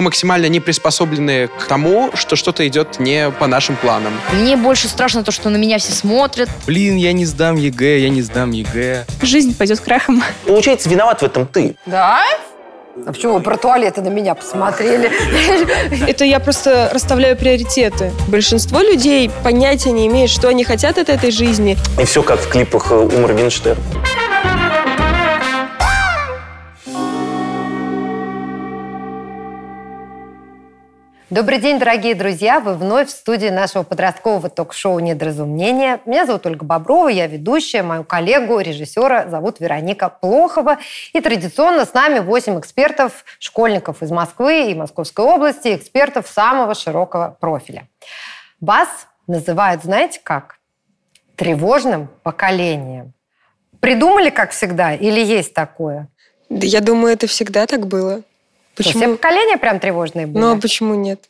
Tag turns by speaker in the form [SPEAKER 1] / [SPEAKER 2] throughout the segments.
[SPEAKER 1] Мы максимально не приспособлены к тому, что что-то идет не по нашим планам.
[SPEAKER 2] Мне больше страшно то, что на меня все смотрят.
[SPEAKER 3] Блин, я не сдам ЕГЭ, я не сдам ЕГЭ.
[SPEAKER 4] Жизнь пойдет крахом.
[SPEAKER 5] Получается, виноват в этом ты.
[SPEAKER 6] Да? А почему вы про туалеты на меня посмотрели?
[SPEAKER 4] Это я просто расставляю приоритеты. Большинство людей понятия не имеют, что они хотят от этой жизни.
[SPEAKER 5] И все как в клипах э, у
[SPEAKER 6] Добрый день, дорогие друзья! Вы вновь в студии нашего подросткового ток-шоу «Недоразумение». Меня зовут Ольга Боброва, я ведущая. Мою коллегу, режиссера, зовут Вероника Плохова. И традиционно с нами 8 экспертов, школьников из Москвы и Московской области, экспертов самого широкого профиля. Вас называют, знаете как? Тревожным поколением. Придумали, как всегда, или есть такое?
[SPEAKER 4] Да я думаю, это всегда так было.
[SPEAKER 6] Что, все поколения прям тревожные были?
[SPEAKER 4] Ну, а почему нет?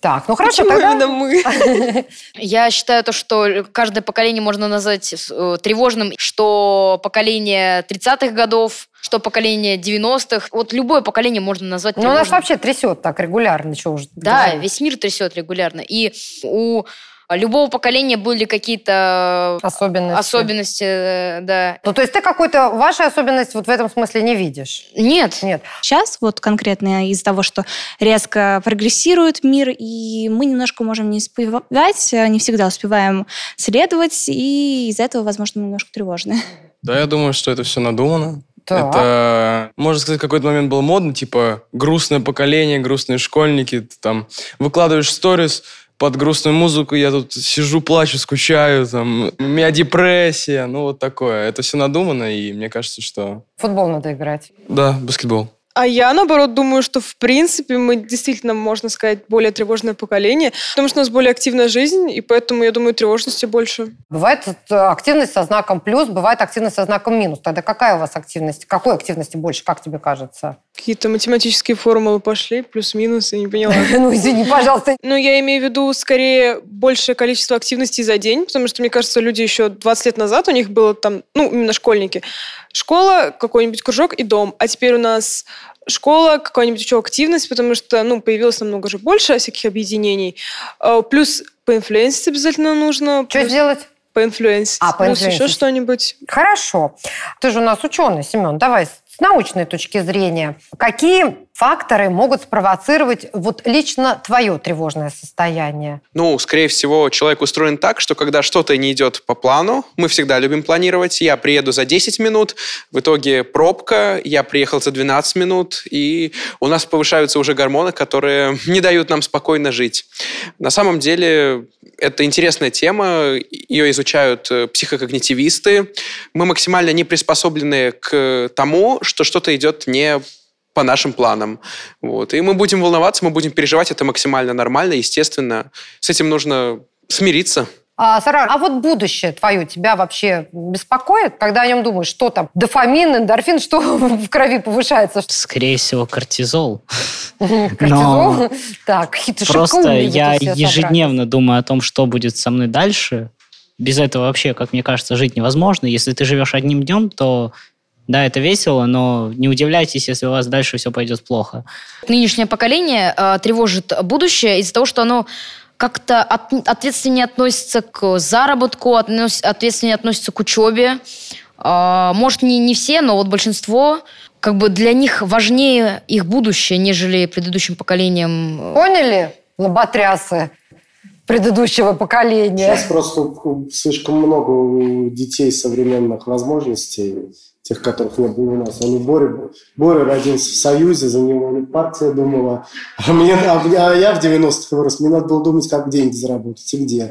[SPEAKER 6] Так, ну хорошо,
[SPEAKER 4] Почему
[SPEAKER 6] тогда...
[SPEAKER 4] именно мы?
[SPEAKER 2] Я считаю то, что каждое поколение можно назвать э, тревожным, что поколение 30-х годов, что поколение 90-х. Вот любое поколение можно назвать
[SPEAKER 6] Ну,
[SPEAKER 2] тревожным.
[SPEAKER 6] нас вообще трясет так регулярно, что уж
[SPEAKER 2] Да, весь мир трясет регулярно. И у любого поколения были какие-то
[SPEAKER 6] Особенности.
[SPEAKER 2] особенности, э, да.
[SPEAKER 6] Ну, то есть ты какую-то вашу особенность вот в этом смысле не видишь?
[SPEAKER 2] Нет,
[SPEAKER 6] Нет.
[SPEAKER 7] Сейчас вот конкретно из-за того, что резко прогрессирует мир, и мы немножко можем не успевать, не всегда успеваем следовать, и из-за этого, возможно, мы немножко тревожны.
[SPEAKER 3] Да, я думаю, что это все надумано.
[SPEAKER 6] Так.
[SPEAKER 3] Это, можно сказать, в какой-то момент было модно, типа грустное поколение, грустные школьники. Ты там выкладываешь сторис под грустную музыку, я тут сижу, плачу, скучаю, там, у меня депрессия, ну вот такое. Это все надумано, и мне кажется, что...
[SPEAKER 6] Футбол надо играть.
[SPEAKER 3] Да, баскетбол.
[SPEAKER 4] А я, наоборот, думаю, что, в принципе, мы действительно, можно сказать, более тревожное поколение, потому что у нас более активная жизнь, и поэтому, я думаю, тревожности больше.
[SPEAKER 6] Бывает э, активность со знаком плюс, бывает активность со знаком минус. Тогда какая у вас активность? Какой активности больше, как тебе кажется?
[SPEAKER 4] Какие-то математические формулы пошли, плюс-минус, я не поняла.
[SPEAKER 6] Ну, извини, пожалуйста.
[SPEAKER 4] Ну, я имею в виду скорее большее количество активностей за день, потому что, мне кажется, люди еще 20 лет назад, у них было там, ну, именно школьники, школа, какой-нибудь кружок и дом. А теперь у нас школа, какая-нибудь еще активность, потому что, ну, появилось намного же больше всяких объединений. А, Плюс поинфлюенсить обязательно нужно.
[SPEAKER 6] Что
[SPEAKER 4] плюс
[SPEAKER 6] сделать?
[SPEAKER 4] Поинфлюенсить.
[SPEAKER 6] А,
[SPEAKER 4] еще
[SPEAKER 6] поинфлюенсить.
[SPEAKER 4] что-нибудь.
[SPEAKER 6] Хорошо. Ты же у нас ученый, Семен. Давай с научной точки зрения. Какие факторы могут спровоцировать вот лично твое тревожное состояние?
[SPEAKER 1] Ну, скорее всего, человек устроен так, что когда что-то не идет по плану, мы всегда любим планировать, я приеду за 10 минут, в итоге пробка, я приехал за 12 минут, и у нас повышаются уже гормоны, которые не дают нам спокойно жить. На самом деле, это интересная тема, ее изучают э, психокогнитивисты. Мы максимально не приспособлены к тому, что что-то идет не по нашим планам. Вот. И мы будем волноваться, мы будем переживать, это максимально нормально, естественно. С этим нужно смириться.
[SPEAKER 6] А, Сара, а вот будущее твое тебя вообще беспокоит? Когда о нем думаешь, что там? Дофамин, эндорфин, что в крови повышается?
[SPEAKER 8] Скорее всего, кортизол.
[SPEAKER 6] Кортизол? Так,
[SPEAKER 8] Просто я ежедневно думаю о том, что будет со мной дальше. Без этого вообще, как мне кажется, жить невозможно. Если ты живешь одним днем, то да, это весело, но не удивляйтесь, если у вас дальше все пойдет плохо.
[SPEAKER 2] Нынешнее поколение э, тревожит будущее из-за того, что оно как-то от- ответственнее относится к заработку, относ- ответственнее относится к учебе. А, может, не, не все, но вот большинство, как бы для них важнее их будущее, нежели предыдущим поколениям.
[SPEAKER 6] Поняли, лоботрясы предыдущего поколения?
[SPEAKER 9] Сейчас просто слишком много у детей современных возможностей, тех, которых не было у нас. Они Боря, Боря родился в Союзе, за него партия думала. А, мне, а мне- а я в 90-х вырос, мне надо было думать, как деньги заработать и где.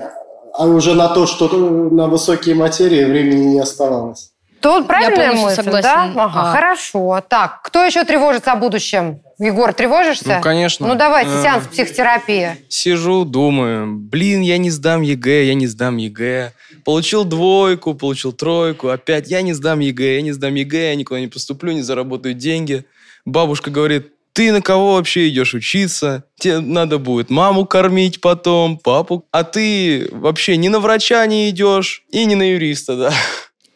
[SPEAKER 9] А уже на то, что на высокие материи времени не оставалось.
[SPEAKER 6] Тут правильная
[SPEAKER 2] полностью
[SPEAKER 6] мысль,
[SPEAKER 2] согласна.
[SPEAKER 6] да? Ага,
[SPEAKER 2] А.
[SPEAKER 6] хорошо. Так, кто еще тревожится о будущем? Егор, тревожишься?
[SPEAKER 3] Ну, конечно.
[SPEAKER 6] Ну, давайте,
[SPEAKER 3] Э.
[SPEAKER 6] сеанс психотерапии.
[SPEAKER 3] Сижу, думаю, блин, я не сдам ЕГЭ, я не сдам ЕГЭ. Получил двойку, получил тройку, опять я не сдам ЕГЭ, я не сдам ЕГЭ, я никуда не поступлю, не заработаю деньги. Бабушка говорит, ты на кого вообще идешь учиться? Тебе надо будет маму кормить потом, папу. А ты вообще ни на врача не идешь и не на юриста, да.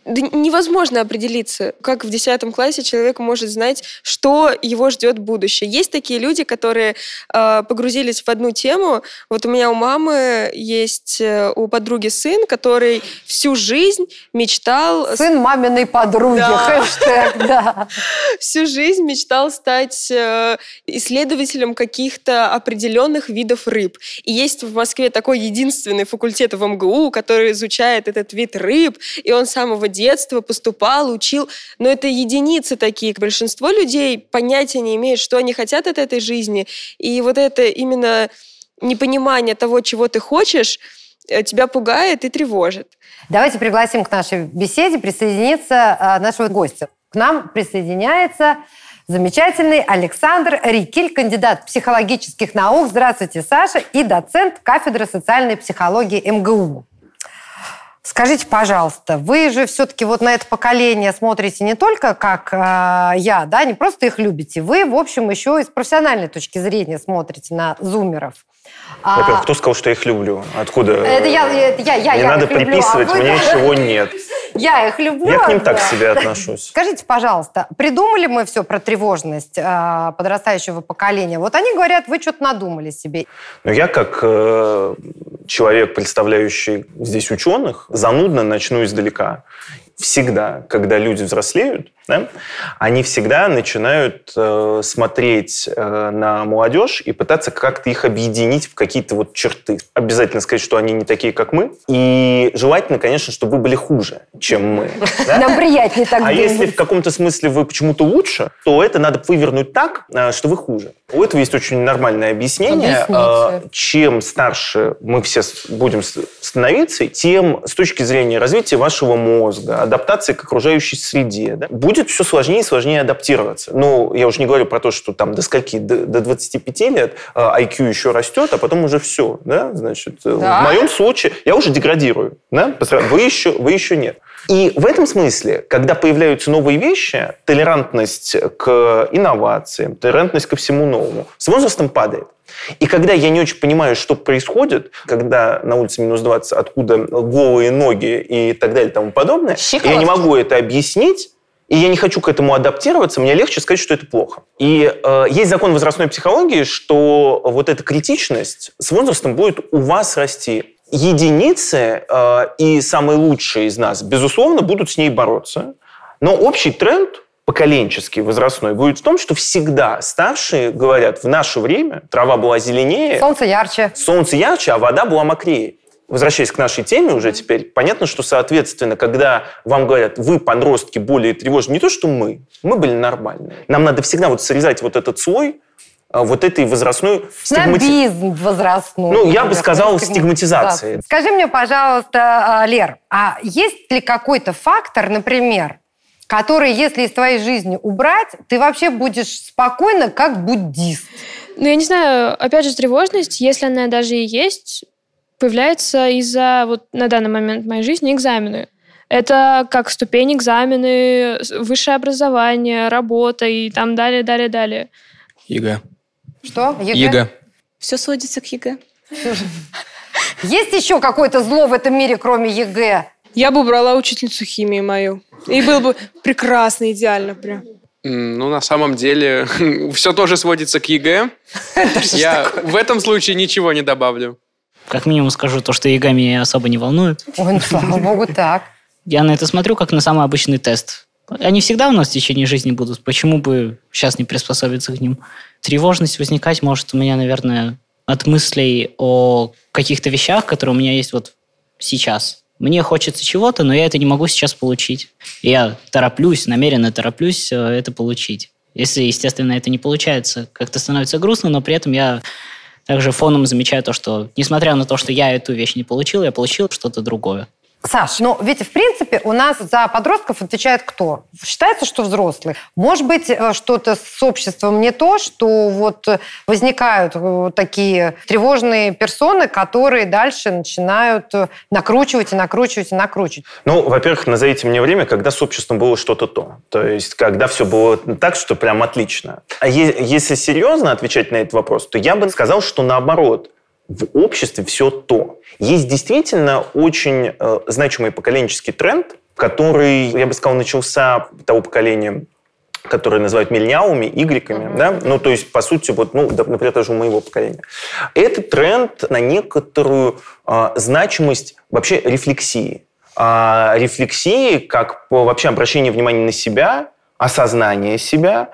[SPEAKER 4] Да невозможно определиться, как в 10 классе человек может знать, что его ждет будущее. Есть такие люди, которые э, погрузились в одну тему. Вот у меня у мамы есть э, у подруги сын, который всю жизнь мечтал...
[SPEAKER 6] Сын маминой подруги,
[SPEAKER 4] Да.
[SPEAKER 6] хэштег, да.
[SPEAKER 4] Всю жизнь мечтал стать э, исследователем каких-то определенных видов рыб. И есть в Москве такой единственный факультет в МГУ, который изучает этот вид рыб, и он с самого детства поступал, учил. Но это единицы такие. Большинство людей понятия не имеют, что они хотят от этой жизни. И вот это именно непонимание того, чего ты хочешь, э, тебя пугает и тревожит.
[SPEAKER 6] Давайте пригласим к нашей беседе присоединиться а, нашего гостя. К нам присоединяется замечательный Александр Рикель, кандидат психологических наук. Здравствуйте, Саша, и доцент кафедры социальной психологии МГУ. Скажите, пожалуйста, вы же все-таки вот на это поколение смотрите не только как э, я, да, не просто их любите, вы, в общем, еще и с профессиональной точки зрения смотрите на зумеров. А,
[SPEAKER 5] Во-первых, кто сказал, что я их люблю? Откуда?
[SPEAKER 6] Это я, это я, я,
[SPEAKER 5] Не
[SPEAKER 6] я
[SPEAKER 5] надо
[SPEAKER 6] их люблю, а
[SPEAKER 5] приписывать,
[SPEAKER 6] вы-
[SPEAKER 5] мне ничего нет.
[SPEAKER 6] Я их люблю.
[SPEAKER 5] Я к ним так
[SPEAKER 6] да.
[SPEAKER 5] к себе отношусь.
[SPEAKER 6] Скажите, пожалуйста, придумали мы все про тревожность э, подрастающего поколения? Вот они говорят, вы что-то надумали себе.
[SPEAKER 5] Но я, как э, человек, представляющий здесь ученых, занудно начну издалека. Всегда, когда люди взрослеют, да, они всегда начинают э, смотреть э, на молодежь и пытаться как-то их объединить в какие-то вот черты. Обязательно сказать, что они не такие, как мы. И желательно, конечно, чтобы вы были хуже, чем мы. да.
[SPEAKER 6] Нам приятнее так
[SPEAKER 5] А
[SPEAKER 6] думать.
[SPEAKER 5] если в каком-то смысле вы почему-то лучше, то это надо вывернуть так, э, что вы хуже. У этого есть очень нормальное объяснение.
[SPEAKER 6] Объясните.
[SPEAKER 5] Э, Чем старше мы все будем становиться, тем с точки зрения развития вашего мозга, адаптации к окружающей среде, да, будет все сложнее и сложнее адаптироваться. Ну, я уже не говорю про то, что там до скольки, до, до 25 лет э, IQ еще растет, а потом уже все, да, значит, э,
[SPEAKER 6] Да.
[SPEAKER 5] в моем случае я уже деградирую, да, вы еще, вы еще нет. И в этом смысле, когда появляются новые вещи, толерантность к инновациям, толерантность ко всему новому, с возрастом падает. И когда я не очень понимаю, что происходит, когда на улице минус 20, откуда голые ноги и так далее и тому подобное, и я не могу это объяснить, и я не хочу к этому адаптироваться, мне легче сказать, что это плохо. И э, есть закон возрастной психологии, что вот эта критичность с возрастом будет у вас расти. Единицы э, и самые лучшие из нас, безусловно, будут с ней бороться. Но общий тренд поколенческий, возрастной, будет в том, что всегда старшие говорят, в наше время трава была зеленее,
[SPEAKER 6] Солнце ярче.
[SPEAKER 5] солнце ярче, а вода была мокрее. Возвращаясь к нашей теме уже теперь, понятно, что, соответственно, когда вам говорят, вы, подростки, более тревожны, не то, что мы, мы были нормальные. Нам надо всегда вот срезать вот этот слой а, вот этой возрастной стигмати-
[SPEAKER 6] Снобизм возрастной.
[SPEAKER 5] Ну, я бы сказал,
[SPEAKER 6] стигма-
[SPEAKER 5] стигматизации.
[SPEAKER 6] Да. Скажи мне, пожалуйста, а, Лер, а есть ли какой-то фактор, например, который, если из твоей жизни убрать, ты вообще будешь спокойно, как буддист?
[SPEAKER 10] Ну, я не знаю, опять же, тревожность, если она даже и есть, появляется из-за, вот на данный момент в моей жизни, экзамены. Это как ступень экзамены, высшее образование, работа и там далее, далее, далее.
[SPEAKER 3] ЕГЭ.
[SPEAKER 6] Что?
[SPEAKER 3] ЕГЭ.
[SPEAKER 7] Все сводится к ЕГЭ.
[SPEAKER 6] Есть еще какое-то зло в этом мире, кроме ЕГЭ?
[SPEAKER 4] Я бы убрала учительницу химии мою. И было бы прекрасно, идеально прям.
[SPEAKER 1] Ну, на самом деле, все тоже сводится к ЕГЭ. Я в этом случае ничего не добавлю.
[SPEAKER 8] Как минимум скажу то, что меня особо не волнует.
[SPEAKER 6] Ой, ну, слава богу, так.
[SPEAKER 8] Я на это смотрю как на самый обычный тест. Они всегда у нас в течение жизни будут. Почему бы сейчас не приспособиться к ним? Тревожность возникать может у меня, наверное, от мыслей о каких-то вещах, которые у меня есть вот сейчас. Мне хочется чего-то, но я это не могу сейчас получить. Я тороплюсь, намеренно тороплюсь э, это получить. Если, естественно, это не получается, как-то становится грустно, но при этом я также фоном замечаю то, что, несмотря на то, что я эту вещь не получил, я получил что-то другое.
[SPEAKER 6] Саш, ну ведь в принципе у нас за подростков отвечает кто? Считается, что взрослый. Может быть, э, что-то с обществом не то, что вот возникают э, такие тревожные персоны, которые дальше начинают э, накручивать и накручивать и накручивать.
[SPEAKER 5] Ну, во-первых, назовите мне время, когда с обществом было что-то то. То есть, когда все было так, что прям отлично. А е- если серьезно отвечать на этот вопрос, то я бы сказал, что наоборот, в обществе все то. Есть действительно очень э, значимый поколенческий тренд, который, я бы сказал, начался того поколения которые называют мильняуми, игреками, uh-huh. да, ну, то есть, по сути, вот, ну, например, даже у моего поколения. Это тренд на некоторую э, значимость вообще рефлексии. Э, рефлексии как вообще обращение внимания на себя, осознание себя.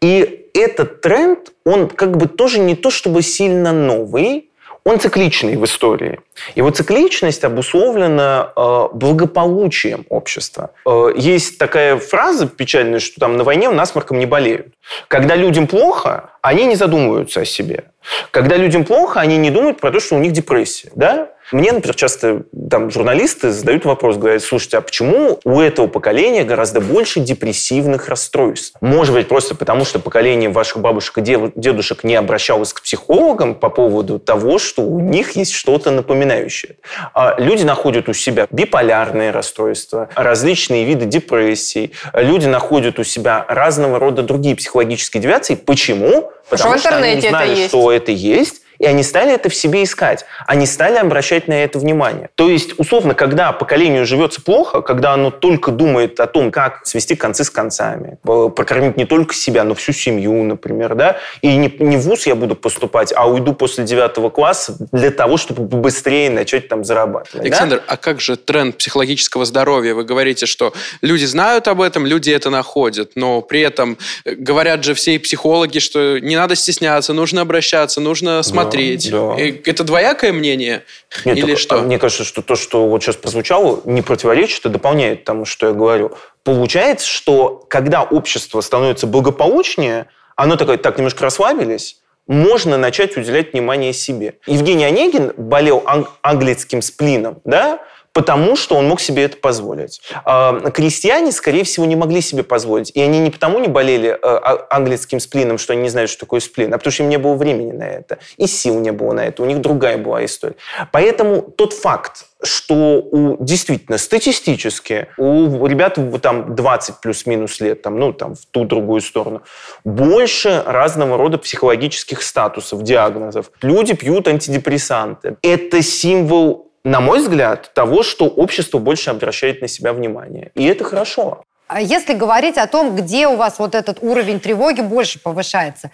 [SPEAKER 5] И этот тренд, он как бы тоже не то чтобы сильно новый, он цикличный в истории. Его цикличность обусловлена э, благополучием общества. Э, есть такая фраза печальная, что там на войне насморком не болеют. Когда людям плохо, они не задумываются о себе. Когда людям плохо, они не думают про то, что у них депрессия. Да? Мне, например, часто там, журналисты задают вопрос, говорят, слушайте, а почему у этого поколения гораздо больше депрессивных расстройств? Может быть, просто потому, что поколение ваших бабушек и дедушек не обращалось к психологам по поводу того, что у них есть что-то напоминающее. А люди находят у себя биполярные расстройства, различные виды депрессий, люди находят у себя разного рода другие психологические девиации. Почему? Потому что, что они узнали, это что это есть, и они стали это в себе искать. Они стали обращать на это внимание. То есть, условно, когда поколению живется плохо, когда оно только думает о том, как свести концы с концами, прокормить не только себя, но всю семью, например, да, и не, не в ВУЗ я буду поступать, а уйду после девятого класса для того, чтобы быстрее начать там зарабатывать.
[SPEAKER 1] Александр,
[SPEAKER 5] да?
[SPEAKER 1] а как же тренд психологического здоровья? Вы говорите, что люди знают об этом, люди это находят, но при этом э, говорят же все психологи, что не надо стесняться, нужно обращаться, нужно смотреть смотреть. Да. Это двоякое мнение? Нет, Или
[SPEAKER 5] так,
[SPEAKER 1] что?
[SPEAKER 5] Мне кажется, что то, что вот сейчас прозвучало, не противоречит, а дополняет тому, что я говорю. Получается, что когда общество становится благополучнее, оно такое, так, немножко расслабились, можно начать уделять внимание себе. Евгений Онегин болел ан- английским сплином, да, потому что он мог себе это позволить. А, крестьяне, скорее всего, не могли себе позволить. И они не потому не болели э, а, английским сплином, что они не знают, что такое сплин, а потому что им не было времени на это. И сил не было на это. У них другая была история. Поэтому тот факт, что у, действительно статистически у ребят там 20 плюс-минус лет, там, ну, там, в ту другую сторону, больше разного рода психологических статусов, диагнозов. Люди пьют антидепрессанты. Это символ на мой взгляд, того, что общество больше обращает на себя внимание. И это хорошо.
[SPEAKER 6] А если говорить о том, где у вас вот этот уровень тревоги больше повышается,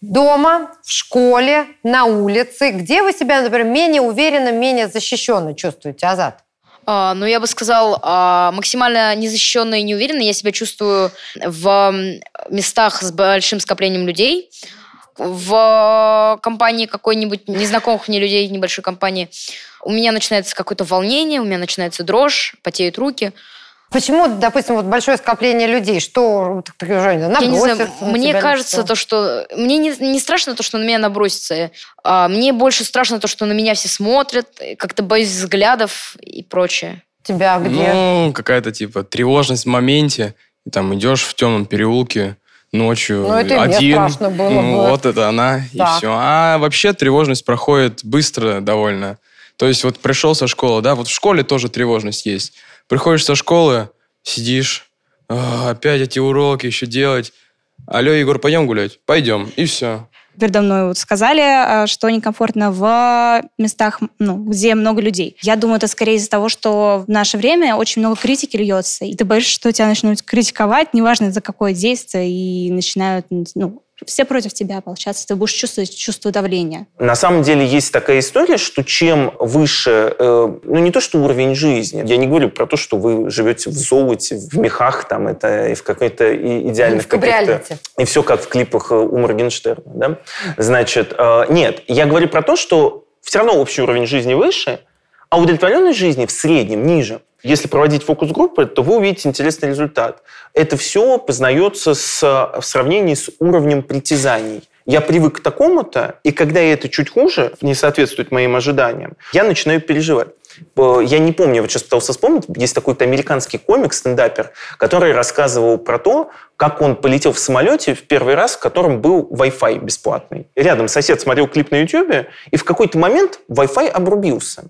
[SPEAKER 6] дома, в школе, на улице, где вы себя, например, менее уверенно, менее защищенно чувствуете, Азат?
[SPEAKER 2] А, ну, я бы сказал, а, максимально незащищенно и неуверенно я себя чувствую в местах с большим скоплением людей, в компании какой-нибудь незнакомых мне людей, небольшой компании, у меня начинается какое-то волнение, у меня начинается дрожь, потеют руки.
[SPEAKER 6] Почему, допустим, вот большое скопление людей, что
[SPEAKER 2] Я не знаю, мне кажется, то, что мне не, не страшно то, что на меня набросится. А мне больше страшно то, что на меня все смотрят, как-то боюсь взглядов и прочее.
[SPEAKER 6] Тебя где?
[SPEAKER 3] Ну, какая-то типа тревожность в моменте. И там идешь в темном переулке, ночью
[SPEAKER 6] ну, это
[SPEAKER 3] один.
[SPEAKER 6] Страшно было
[SPEAKER 3] ну, бы. Вот это она, так. и все. А вообще тревожность проходит быстро довольно. То есть вот пришел со школы, да, вот в школе тоже тревожность есть. Приходишь со школы, сидишь, «А, опять эти уроки еще делать. Алло, Егор, пойдем гулять? Пойдем. И все
[SPEAKER 7] передо мной вот сказали, а, что некомфортно в местах, ну, где много людей. Я думаю, это скорее из-за того, что в наше время очень много критики льется, и ты боишься, что тебя начнут критиковать, неважно за какое действие, и начинают ну, все против тебя, получается, ты будешь чувствовать чувство давления.
[SPEAKER 5] На самом деле есть такая история, что чем выше, э, ну не то что уровень жизни, я не говорю про то, что вы живете в золоте, в мехах, там это и в какой-то идеальных каких-то... И все как в клипах э, у Моргенштерна, да? Значит, э, нет, я говорю про то, что все равно общий уровень жизни выше, а удовлетворенность жизни в среднем ниже. Если проводить фокус-группы, то вы увидите интересный результат. Это все познается с, в сравнении с уровнем притязаний. Я привык к такому-то, и когда это чуть хуже, не соответствует моим ожиданиям, я начинаю переживать. Я не помню, вот сейчас пытался вспомнить, есть такой-то американский комик, стендапер, который рассказывал про то, как он полетел в самолете в первый раз, в котором был Wi-Fi бесплатный. Рядом сосед смотрел клип на YouTube, и в какой-то момент Wi-Fi обрубился.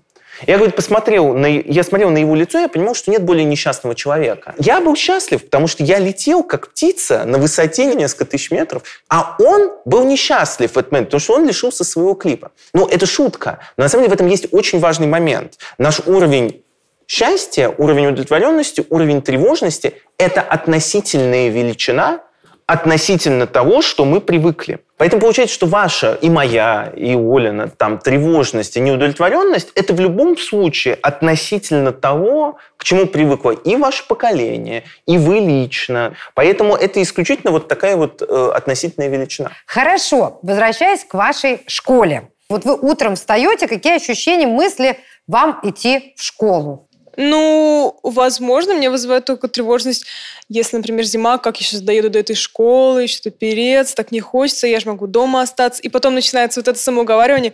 [SPEAKER 5] Я, говорит, посмотрел, на, я смотрел на его лицо, я понимал, что нет более несчастного человека. Я был счастлив, потому что я летел как птица на высоте несколько тысяч метров, а он был несчастлив в этот момент, потому что он лишился своего клипа. Ну, это шутка. Но на самом деле в этом есть очень важный момент. Наш уровень Счастье, уровень удовлетворенности, уровень тревожности – это относительная величина относительно того, что мы привыкли. Поэтому получается, что ваша и моя, и Олина там, тревожность и неудовлетворенность – это в любом случае относительно того, к чему привыкло и ваше поколение, и вы лично. Поэтому это исключительно вот такая вот э, относительная величина.
[SPEAKER 6] Хорошо. Возвращаясь к вашей школе. Вот вы утром встаете, какие ощущения, мысли вам идти в школу?
[SPEAKER 4] Ну, возможно, мне вызывает только тревожность, если, например, зима, как я сейчас доеду до этой школы, что-то переться, так не хочется, я же могу дома остаться. И потом начинается вот это самоуговаривание.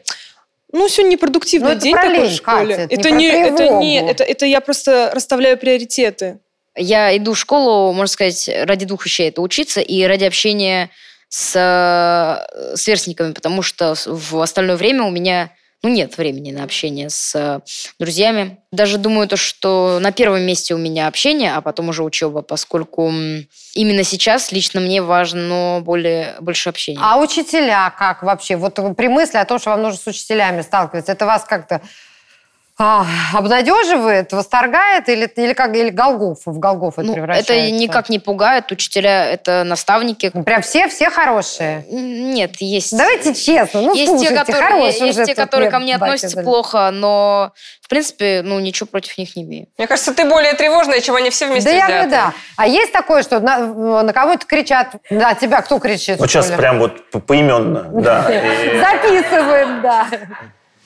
[SPEAKER 4] Ну, сегодня непродуктивный
[SPEAKER 6] Ну, это
[SPEAKER 4] день
[SPEAKER 6] про
[SPEAKER 4] такой в школе.
[SPEAKER 6] Катя, это
[SPEAKER 4] это,
[SPEAKER 6] не
[SPEAKER 4] не,
[SPEAKER 6] про
[SPEAKER 4] это не, это, это я просто расставляю приоритеты.
[SPEAKER 2] Я иду в школу, можно сказать, ради двух вещей. Это учиться и ради общения с э, сверстниками, потому что в остальное время у меня ну, нет времени на общение с э, друзьями. Даже думаю, то, что на первом месте у меня общение, а потом уже учеба, поскольку именно сейчас лично мне важно более, больше общения.
[SPEAKER 6] А учителя как вообще? Вот при мысли о том, что вам нужно с учителями сталкиваться, это вас как-то а, обнадеживает, восторгает или, или как или Голгоф в Голгоф это
[SPEAKER 2] Ну,
[SPEAKER 6] превращается?
[SPEAKER 2] это никак не пугает. Учителя – это наставники.
[SPEAKER 6] Ну, Прям все, все хорошие.
[SPEAKER 2] Нет, есть...
[SPEAKER 6] Давайте честно, ну
[SPEAKER 2] есть
[SPEAKER 6] слушайте,
[SPEAKER 2] те, которые,
[SPEAKER 6] хорошие
[SPEAKER 2] есть
[SPEAKER 6] уже
[SPEAKER 2] те, которые ко мне относятся
[SPEAKER 6] говорит.
[SPEAKER 2] плохо, но, в принципе, ну, ничего против них не имею.
[SPEAKER 11] Мне кажется, ты более тревожная, чем они все вместе
[SPEAKER 6] Да я
[SPEAKER 11] взятые.
[SPEAKER 6] говорю, да. А есть такое, что на, на кого-то кричат? Да, тебя кто кричит?
[SPEAKER 5] Вот сейчас прям вот по- поименно, да.
[SPEAKER 6] Записываем, да.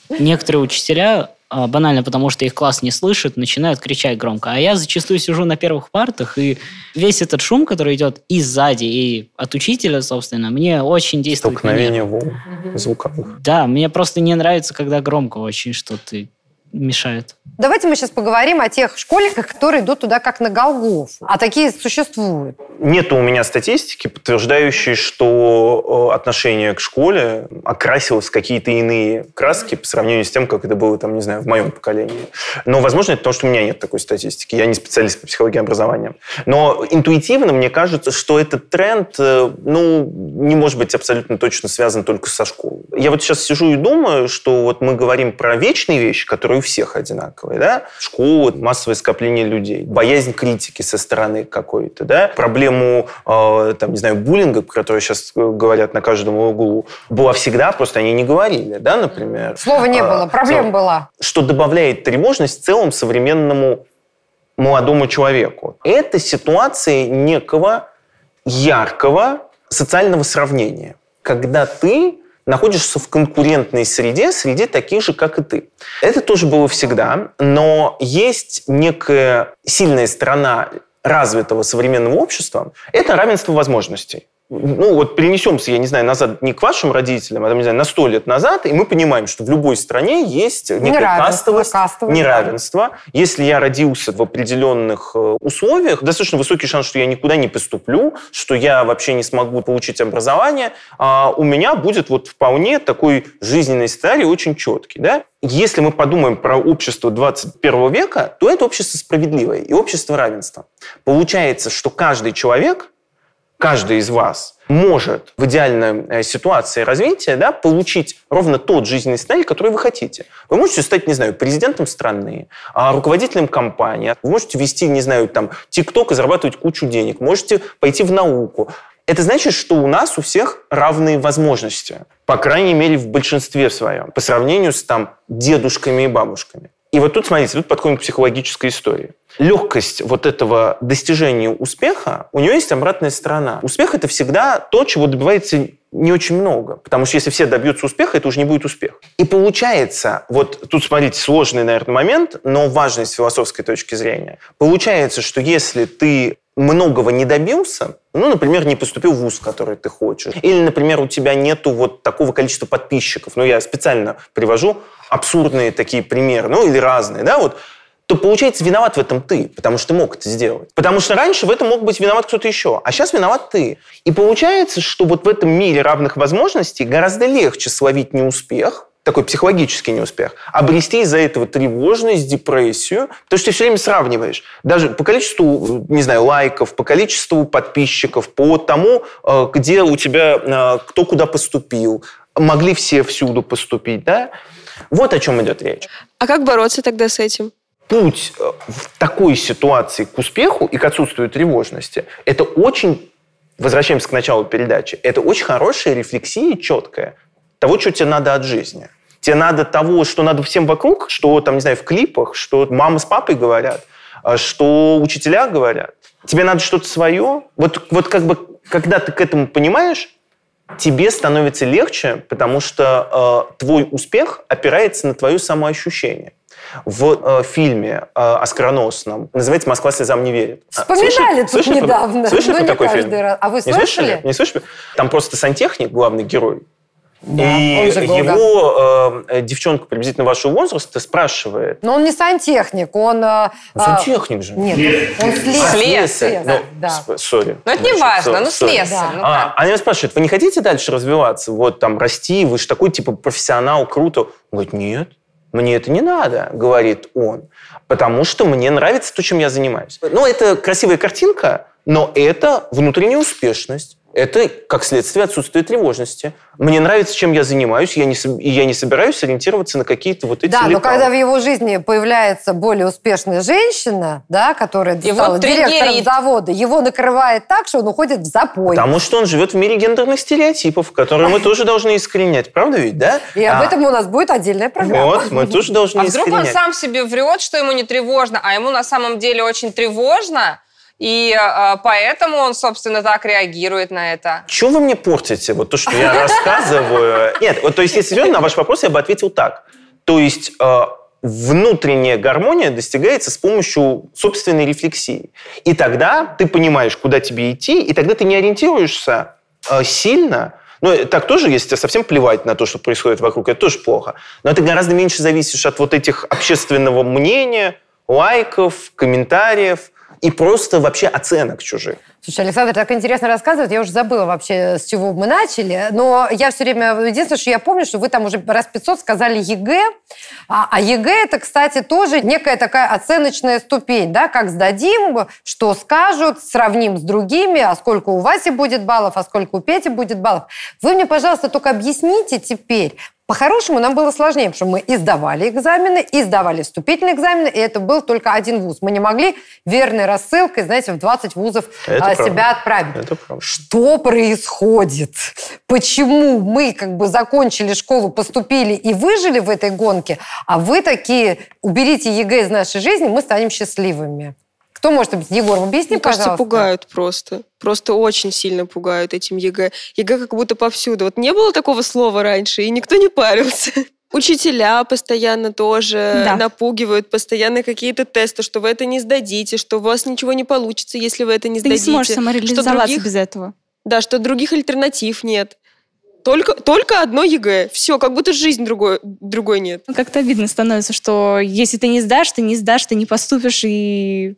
[SPEAKER 8] Некоторые учителя, банально потому что их класс не слышит, начинают кричать громко. А я зачастую сижу на первых партах, и весь этот шум, который идет и сзади, и от учителя, собственно, мне очень действует.
[SPEAKER 5] Столкновение волн звуковых.
[SPEAKER 8] Да, мне просто не нравится, когда громко очень что-то мешает.
[SPEAKER 6] Давайте мы сейчас поговорим о тех школьниках, которые идут туда как на Голгоф. А такие существуют.
[SPEAKER 5] Нет у меня статистики, подтверждающей, что э, отношение к школе окрасилось в какие-то иные краски по сравнению с тем, как это было, там, не знаю, в моем поколении. Но, возможно, это потому, что у меня нет такой статистики. Я не специалист по психологии образования. Но интуитивно мне кажется, что этот тренд, э, ну, не может быть абсолютно точно связан только со школой. Я вот сейчас сижу и думаю, что вот мы говорим про вечные вещи, которые у всех одинаковые, да? Школа, массовое скопление людей, боязнь критики со стороны какой-то, да? Проблему, э, там, не знаю, буллинга, про которую сейчас э, говорят на каждом углу, была всегда, просто они не говорили, да, например.
[SPEAKER 6] Слова не
[SPEAKER 5] А,
[SPEAKER 6] было, проблем была.
[SPEAKER 5] что добавляет тревожность в целом современному молодому человеку. Это ситуация некого яркого социального сравнения, когда ты находишься в конкурентной среде, среде таких же, как и ты. Это тоже было всегда, но есть некая сильная сторона развитого современного общества – это равенство возможностей. Ну, вот перенесемся, я не знаю, назад не к вашим родителям, а, там, не знаю, на сто лет назад, и мы понимаем, что в любой стране есть некая
[SPEAKER 6] Неравенство,
[SPEAKER 5] кастовость,
[SPEAKER 6] кастовость,
[SPEAKER 5] неравенство. Если я родился в определенных э, условиях, достаточно высокий шанс, что я никуда не поступлю, что я вообще не смогу получить образование, а у меня будет вот вполне такой жизненный сценарий очень четкий. Да? Если мы подумаем про общество 21 века, то это общество справедливое и общество равенства. Получается, что каждый человек каждый из вас может в идеальной э, ситуации развития да, получить ровно тот жизненный сценарий, который вы хотите. Вы можете стать, не знаю, президентом страны, а, руководителем компании, вы можете вести, не знаю, там, ТикТок и зарабатывать кучу денег, можете пойти в науку. Это значит, что у нас у всех равные возможности, по крайней мере, в большинстве своем, по сравнению с там дедушками и бабушками. И вот тут, смотрите, тут подходим к психологической истории. Легкость вот этого достижения успеха, у нее есть обратная сторона. Успех – это всегда то, чего добивается не очень много. Потому что если все добьются успеха, это уже не будет успех. И получается, вот тут, смотрите, сложный, наверное, момент, но важный с философской точки зрения. Получается, что если ты многого не добился, ну, например, не поступил в вуз, который ты хочешь, или, например, у тебя нету вот такого количества подписчиков, ну, я специально привожу абсурдные такие примеры, ну, или разные, да, вот, то, получается, виноват в этом ты, потому что ты мог это сделать. Потому что раньше в этом мог быть виноват кто-то еще, а сейчас виноват ты. И получается, что вот в этом мире равных возможностей гораздо легче словить неуспех, такой психологический неуспех, обрести из-за этого тревожность, депрессию, потому что ты все время сравниваешь. Даже по количеству, не знаю, лайков, по количеству подписчиков, по тому, э, где у тебя, э, кто куда поступил. Могли все всюду поступить, да? Вот о чем идет речь.
[SPEAKER 10] А как бороться тогда с этим?
[SPEAKER 5] путь э, в такой ситуации к успеху и к отсутствию тревожности, это очень, возвращаемся к началу передачи, это очень хорошая рефлексия четкая того, что тебе надо от жизни. Тебе надо того, что надо всем вокруг, что там, не знаю, в клипах, что мама с папой говорят, а что учителя говорят. Тебе надо что-то свое. Вот, вот как бы, когда ты к этому понимаешь, тебе становится легче, потому что э, твой успех опирается на твое самоощущение. В э, фильме э, оскароносном называется «Москва слезам не верит». А,
[SPEAKER 6] Вспоминали тут
[SPEAKER 5] слышали
[SPEAKER 6] недавно.
[SPEAKER 5] Слышали
[SPEAKER 6] но
[SPEAKER 5] про
[SPEAKER 6] не
[SPEAKER 5] такой фильм?
[SPEAKER 6] раз. А вы
[SPEAKER 5] Не
[SPEAKER 6] слышали?
[SPEAKER 5] Не слышали? Там просто сантехник, главный герой,
[SPEAKER 6] Да,
[SPEAKER 5] и его э, девчонка приблизительно вашего возраста спрашивает,
[SPEAKER 6] Но он не сантехник, он... э, а,
[SPEAKER 5] сантехник же.
[SPEAKER 6] Нет, он слесарь.
[SPEAKER 5] Слесарь.
[SPEAKER 6] Слесарь,
[SPEAKER 5] Ну,
[SPEAKER 6] да.
[SPEAKER 5] сори.
[SPEAKER 11] Ну, это не важно, ну, слесарь. ну,
[SPEAKER 5] А,
[SPEAKER 11] как?
[SPEAKER 5] она его спрашивает, вы не хотите дальше развиваться? Вот там расти, вы же такой типа профессионал, круто. Он говорит, нет, мне это не надо, говорит он, потому что мне нравится то, чем я занимаюсь. Ну, это красивая картинка, но это внутренняя успешность. Это, как следствие, отсутствие тревожности. Мне нравится, чем я занимаюсь, я не, я не собираюсь ориентироваться на какие-то вот эти
[SPEAKER 6] Да, но
[SPEAKER 5] лекала.
[SPEAKER 6] когда в его жизни появляется более успешная женщина, да, которая
[SPEAKER 11] Его
[SPEAKER 6] стала директором
[SPEAKER 11] триггерит.
[SPEAKER 6] завода, его накрывает так, что он уходит в запой.
[SPEAKER 5] Потому что он живет в мире гендерных стереотипов, которые мы тоже должны искоренять. Правда ведь, да?
[SPEAKER 6] И об
[SPEAKER 5] А,
[SPEAKER 6] этом у нас будет отдельная программа.
[SPEAKER 5] Вот, мы тоже должны
[SPEAKER 11] А вдруг он
[SPEAKER 5] искоренять.
[SPEAKER 11] сам себе врет, что ему не тревожно, а ему на самом деле очень тревожно, и э, поэтому он, собственно, так реагирует на это.
[SPEAKER 5] Чего вы мне портите? Вот то, что я рассказываю. Нет, то есть, если серьезно, на ваш вопрос я бы ответил так. То есть, э, внутренняя гармония достигается с помощью собственной рефлексии. И тогда ты понимаешь, куда тебе идти, и тогда ты не ориентируешься э, сильно. Ну, так тоже, если тебе совсем плевать на то, что происходит вокруг, это тоже плохо. Но ты гораздо меньше зависишь от вот этих общественного мнения, лайков, комментариев и просто вообще оценок чужих.
[SPEAKER 6] Слушай, Александр так интересно рассказывает, я уже забыла вообще, с чего мы начали, но я все время, единственное, что я помню, что вы там уже раз 500 сказали ЕГЭ, а, а ЕГЭ это, кстати, тоже некая такая оценочная ступень, да, как сдадим, что скажут, сравним с другими, а сколько у Васи будет баллов, а сколько у Пети будет баллов. Вы мне, пожалуйста, только объясните теперь, по-хорошему нам было сложнее, потому что мы и сдавали экзамены, и сдавали вступительные экзамены, и это был только один вуз. Мы не могли веерной рассылкой, знаете, в 20 вузов
[SPEAKER 5] Это
[SPEAKER 6] а,
[SPEAKER 5] правда.
[SPEAKER 6] себя отправить.
[SPEAKER 5] Это правда.
[SPEAKER 6] Что происходит? Почему мы как бы закончили школу, поступили и выжили в этой гонке, а вы такие, уберите ЕГЭ из нашей жизни, мы станем счастливыми? Кто может объяснить? Егор, объясни,
[SPEAKER 4] Мне кажется,
[SPEAKER 6] пожалуйста.
[SPEAKER 4] пугают просто. Просто очень сильно пугают этим ЕГЭ. ЕГЭ как будто повсюду. Вот не было такого слова раньше, и никто не парился. Учителя постоянно тоже
[SPEAKER 7] Да.
[SPEAKER 4] напугивают, постоянно какие-то тесты, что вы это не сдадите, что у вас ничего не получится, если вы это не
[SPEAKER 7] Ты не
[SPEAKER 4] сдадите.
[SPEAKER 7] сможешь
[SPEAKER 4] что
[SPEAKER 7] самореализоваться
[SPEAKER 4] других,
[SPEAKER 7] без этого.
[SPEAKER 4] да, что других альтернатив нет. Только, только одно ЕГЭ. Все, как будто жизнь другой, другой нет.
[SPEAKER 7] Ну, Как-то обидно становится, что если ты не сдашь, ты не сдашь, ты не поступишь, и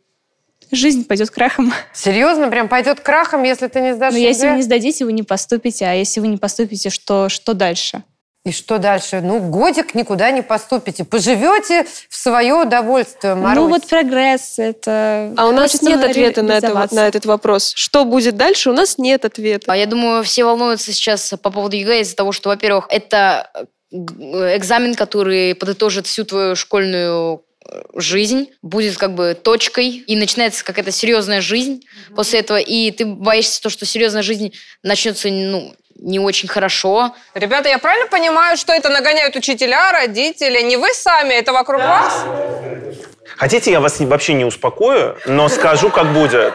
[SPEAKER 7] жизнь пойдет крахом.
[SPEAKER 6] Серьезно, прям пойдет крахом, если ты не сдашь
[SPEAKER 7] Но если вы не сдадите, вы не поступите, а если вы не поступите, что, что дальше?
[SPEAKER 6] И что дальше? Ну, годик никуда не поступите. Поживете в свое удовольствие, Марусь.
[SPEAKER 7] Ну вот прогресс, это...
[SPEAKER 4] А у нас
[SPEAKER 7] хочется
[SPEAKER 4] нет ответа на, это, на этот вопрос. Что будет дальше, у нас нет ответа.
[SPEAKER 2] А я думаю, все волнуются сейчас по поводу ЕГЭ из-за того, что, во-первых, это э, экзамен, который подытожит всю твою школьную жизнь, будет как бы точкой, и начинается какая-то серьезная жизнь после этого, и ты боишься то, что серьезная жизнь начнется, ну, не очень хорошо.
[SPEAKER 11] Ребята, я правильно понимаю, что это нагоняют учителя, родители? Не вы сами, это вокруг вас?
[SPEAKER 5] Хотите, я вас вообще не успокою, но скажу, как будет.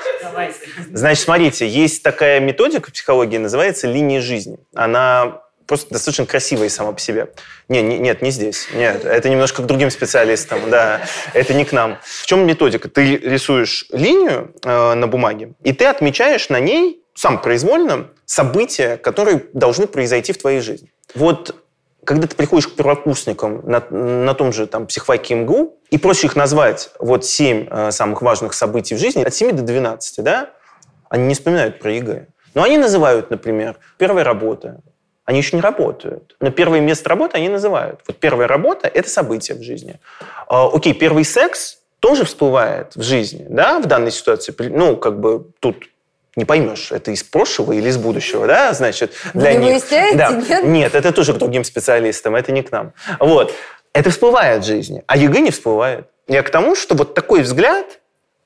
[SPEAKER 5] Значит, смотрите, есть такая методика в психологии, называется линия жизни. Она просто достаточно красивая сама по себе. Не, не- нет, не здесь. Нет, это немножко к другим специалистам, да. Это не к нам. В чем методика? Ты рисуешь линию э, на бумаге, и ты отмечаешь на ней сам произвольно события, которые должны произойти в твоей жизни. Вот когда ты приходишь к первокурсникам на, на том же там, психфаке МГУ и просишь их назвать вот семь э, самых важных событий в жизни от 7 до 12, да, они не вспоминают про ЕГЭ. Но они называют, например, первая работа. Они еще не работают. Но первое место работы они называют. Вот первая работа – это событие в жизни. А, окей, первый секс тоже всплывает в жизни, да, в данной ситуации. Ну, как бы тут не поймешь, это из прошлого или из будущего, да, значит, для
[SPEAKER 6] Не
[SPEAKER 5] них.
[SPEAKER 6] выясняете,
[SPEAKER 5] Да.
[SPEAKER 6] нет?
[SPEAKER 5] Нет, это тоже к другим специалистам, это не к нам. Вот. Это всплывает в жизни, а ЕГЭ не всплывает. Я к тому, что вот такой взгляд,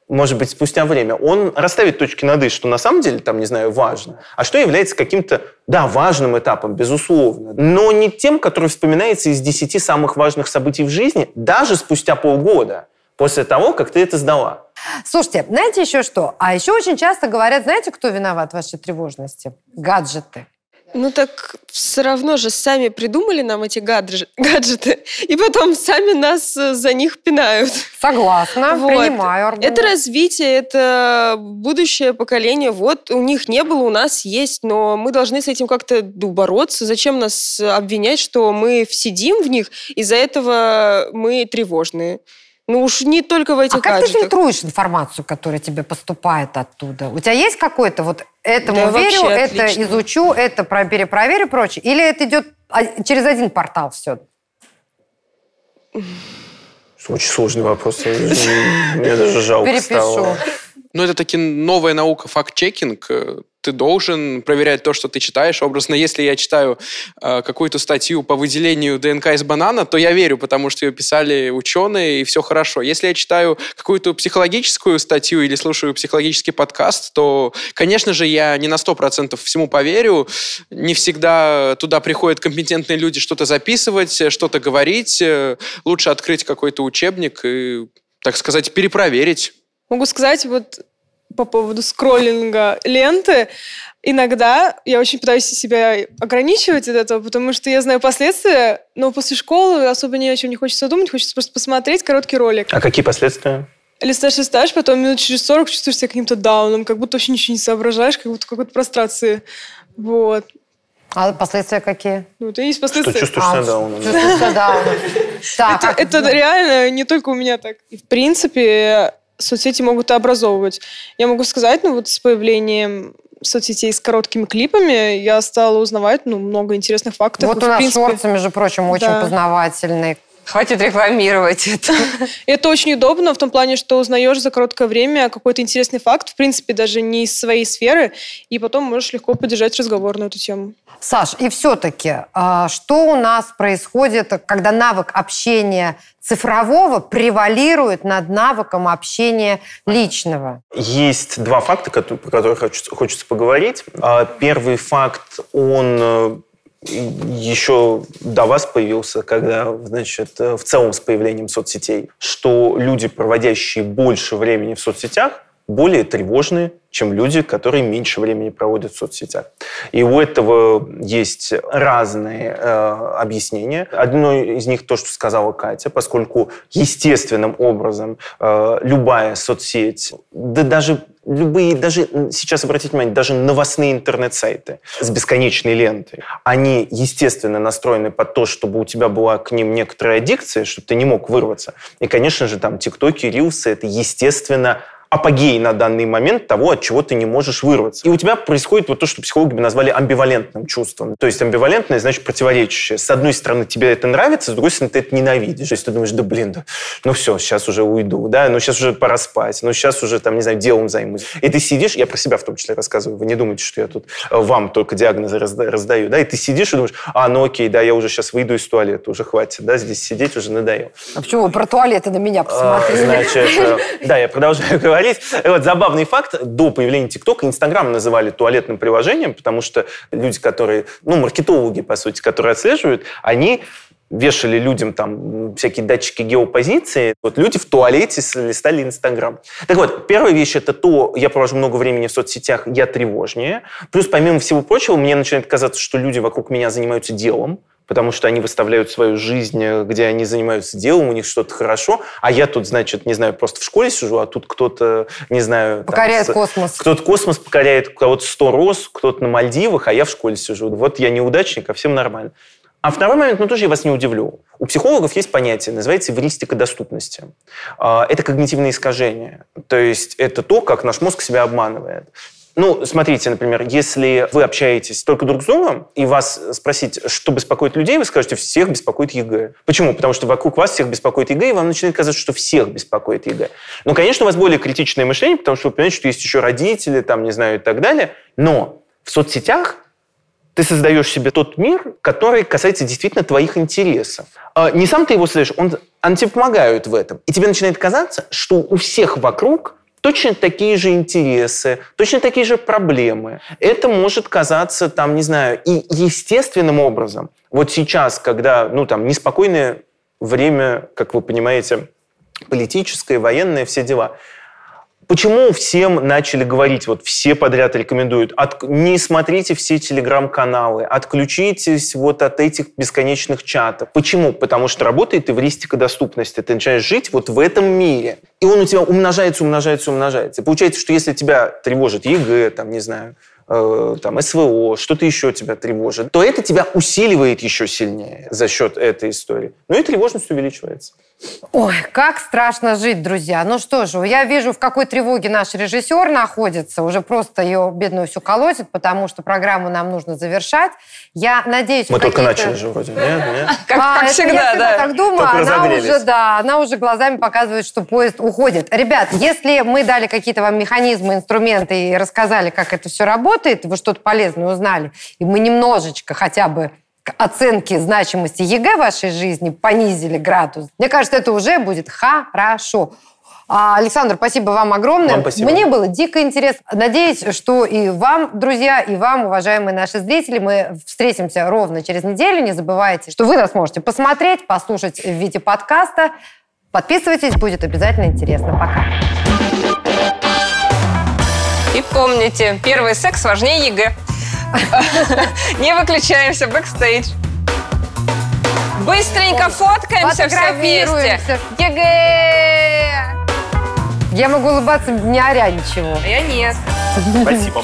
[SPEAKER 5] может быть, спустя время, он расставит точки над «и», что на самом деле, там, не знаю, важно, а что является каким-то, да, важным этапом, безусловно, но не тем, который вспоминается из десяти самых важных событий в жизни, даже спустя полгода после того, как ты это сдала.
[SPEAKER 6] Слушайте, знаете еще что? А еще очень часто говорят, знаете, кто виноват в вашей тревожности? Гаджеты.
[SPEAKER 4] Ну так все равно же сами придумали нам эти гадж- гаджеты, и потом сами нас э, за них пинают.
[SPEAKER 6] Согласна,
[SPEAKER 4] Вот.
[SPEAKER 6] принимаю аргумент.
[SPEAKER 4] Это развитие, это будущее поколение. Вот у них не было, у нас есть, но мы должны с этим как-то ну, бороться. Зачем нас обвинять, что мы сидим в них, из-за этого мы тревожные? Ну уж не только в этих
[SPEAKER 6] А как ты
[SPEAKER 4] гаджетах.
[SPEAKER 6] фильтруешь информацию, которая тебе поступает оттуда? У тебя есть какой-то вот этому
[SPEAKER 4] Да,
[SPEAKER 6] верю, это
[SPEAKER 4] отлично.
[SPEAKER 6] изучу, это про- перепроверю и прочее? Или это идет а, через один портал все?
[SPEAKER 5] Очень сложный вопрос. Мне даже жалко
[SPEAKER 6] Перепишу.
[SPEAKER 5] стало.
[SPEAKER 1] Ну, это таки новая наука, факт-чекинг. Ты должен проверять то, что ты читаешь. Образно, если я читаю э, какую-то статью по выделению ДНК из банана, то я верю, потому что ее писали ученые, и все хорошо. Если я читаю какую-то психологическую статью или слушаю психологический подкаст, то, конечно же, я не на 100% всему поверю. Не всегда туда приходят компетентные люди что-то записывать, что-то говорить. Э, Лучше открыть какой-то учебник и, так сказать, перепроверить.
[SPEAKER 4] Могу сказать вот по поводу скроллинга ленты. Иногда я очень пытаюсь себя ограничивать от этого, потому что я знаю последствия, но после школы особо ни о чем не хочется думать, хочется просто посмотреть короткий ролик.
[SPEAKER 5] А какие последствия?
[SPEAKER 4] Листаешь, листаешь, потом минут через 40 чувствуешь себя каким-то дауном, как будто вообще ничего не соображаешь, как будто в какой-то прострации. Вот.
[SPEAKER 6] А последствия какие?
[SPEAKER 4] Ну, это и есть
[SPEAKER 5] Что
[SPEAKER 4] последствия.
[SPEAKER 5] чувствуешь себя дауном?
[SPEAKER 6] Чувствую себя дауном.
[SPEAKER 4] Это,
[SPEAKER 6] а-
[SPEAKER 4] это реально не только у меня так. В принципе, соцсети могут образовывать. Я могу сказать, ну вот с появлением соцсетей с короткими клипами я стала узнавать ну, много интересных фактов.
[SPEAKER 6] Вот
[SPEAKER 4] И,
[SPEAKER 6] у нас
[SPEAKER 4] принципе,
[SPEAKER 6] шорты, между прочим, очень
[SPEAKER 4] Да.
[SPEAKER 6] познавательный.
[SPEAKER 11] Хватит рекламировать это.
[SPEAKER 4] Это очень удобно в том плане, что узнаешь за короткое время какой-то интересный факт, в принципе, даже не из своей сферы, и потом можешь легко поддержать разговор на эту тему.
[SPEAKER 6] Саш, и все-таки, а, что у нас происходит, когда навык общения цифрового превалирует над навыком общения личного?
[SPEAKER 5] Есть два факта, про которые хочется, хочется поговорить. А, Первый факт, он э, еще до вас появился, когда, значит, э, в целом с появлением соцсетей, что люди, проводящие больше времени в соцсетях, более тревожные, чем люди, которые меньше времени проводят в соцсетях. И у этого есть разные э, объяснения. Одно из них то, что сказала Катя, поскольку естественным образом э, любая соцсеть, да даже любые, даже сейчас обратите внимание, даже новостные интернет-сайты с бесконечной лентой, они, естественно, настроены под то, чтобы у тебя была к ним некоторая аддикция, чтобы ты не мог вырваться. И, конечно же, там тиктоки, рилсы, это, естественно, апогей на данный момент того, от чего ты не можешь вырваться. И у тебя происходит вот то, что психологи бы назвали амбивалентным чувством. То есть амбивалентное, значит, противоречащее. С одной стороны, тебе это нравится, с другой стороны, ты это ненавидишь. То есть ты думаешь, да блин, да, ну все, сейчас уже уйду, да, ну сейчас уже пора спать, ну сейчас уже, там, не знаю, делом займусь. И ты сидишь, я про себя в том числе рассказываю, вы не думайте, что я тут э, вам только диагнозы разда- раздаю, да, и ты сидишь и думаешь, а, ну окей, да, я уже сейчас выйду из туалета, уже хватит, да, здесь сидеть уже надоело.
[SPEAKER 6] А почему вы про туалеты на меня
[SPEAKER 5] А,
[SPEAKER 6] посмотрели?
[SPEAKER 5] Значит, э, да, я продолжаю говорить. И Вот забавный факт. До появления ТикТока Инстаграм называли туалетным приложением, потому что люди, которые, ну, маркетологи, по сути, которые отслеживают, они вешали людям там всякие датчики геопозиции. Вот люди в туалете листали Инстаграм. Так вот, первая вещь это то, я провожу много времени в соцсетях, я тревожнее. Плюс, помимо всего прочего, мне начинает казаться, что люди вокруг меня занимаются делом, потому что они выставляют свою жизнь, э, где они занимаются делом, у них что-то хорошо, а я тут, значит, не знаю, просто в школе сижу, а тут кто-то, не знаю... там,
[SPEAKER 6] Покоряет
[SPEAKER 5] с-
[SPEAKER 6] космос.
[SPEAKER 5] Кто-то космос покоряет, у кого-то 100 роз, кто-то на Мальдивах, а я в школе сижу. Вот я неудачник, а всем нормально. А второй момент, ну тоже я вас не удивлю. У психологов есть понятие, называется эвристика доступности. А, Это когнитивное искажение. То есть это то, как наш мозг себя обманывает. Ну, смотрите, например, если вы общаетесь только друг с другом, и вас спросить, что беспокоит людей, вы скажете, всех беспокоит ЕГЭ. Почему? Потому что вокруг вас всех беспокоит ЕГЭ, и вам начинает казаться, что всех беспокоит ЕГЭ. Ну, конечно, у вас более критичное мышление, потому что вы понимаете, что есть еще родители, там, не знаю, и так далее. Но в соцсетях Ты создаешь себе тот мир, который касается действительно твоих интересов. А Не сам ты его создаешь, он, они тебе помогают в этом. И тебе начинает казаться, что у всех вокруг точно такие же интересы, точно такие же проблемы. Это может казаться, там, не знаю, и естественным образом. Вот сейчас, когда, ну, там, неспокойное время, как вы понимаете, политическое, военное, все дела – Почему всем начали говорить, вот все подряд рекомендуют, от, не смотрите все телеграм-каналы, отключитесь вот от этих бесконечных чатов. Почему? Потому что работает эвристика доступности. Ты начинаешь жить вот в этом мире. И он у тебя умножается, умножается, умножается. И получается, что если тебя тревожит ЕГЭ, там, не знаю, э, там, СВО, что-то еще тебя тревожит, то это тебя усиливает еще сильнее за счет этой истории. Ну и тревожность увеличивается.
[SPEAKER 6] Ой, как страшно жить, друзья. Ну что же, я вижу, в какой тревоге наш режиссер находится. Уже просто ее бедную все колотит, потому что программу нам нужно завершать. Я надеюсь...
[SPEAKER 5] Мы только начали же вроде. Нет, нет.
[SPEAKER 11] Как,
[SPEAKER 6] А,
[SPEAKER 11] как
[SPEAKER 6] это
[SPEAKER 11] всегда,
[SPEAKER 6] я всегда
[SPEAKER 11] да.
[SPEAKER 6] так думаю,
[SPEAKER 5] Только
[SPEAKER 6] она уже, да, она уже глазами показывает, что поезд уходит. Ребят, если мы дали какие-то вам механизмы, инструменты и рассказали, как это все работает, вы что-то полезное узнали, и мы немножечко хотя бы к оценке значимости ЕГЭ в вашей жизни понизили градус, мне кажется, это уже будет хорошо. А, Александр, спасибо вам огромное.
[SPEAKER 5] Вам спасибо.
[SPEAKER 6] Мне было дико интересно. Надеюсь, что и вам, друзья, и вам, уважаемые наши зрители, мы встретимся ровно через неделю. Не забывайте, что вы нас можете посмотреть, послушать в виде подкаста. Подписывайтесь, будет обязательно интересно. Пока.
[SPEAKER 11] И помните, первый секс важнее ЕГЭ. Не выключаемся бэкстейдж. Быстренько фоткаемся все вместе. ЕГЭ!
[SPEAKER 6] Я могу улыбаться, не оря ничего.
[SPEAKER 11] А я нет.
[SPEAKER 5] Спасибо.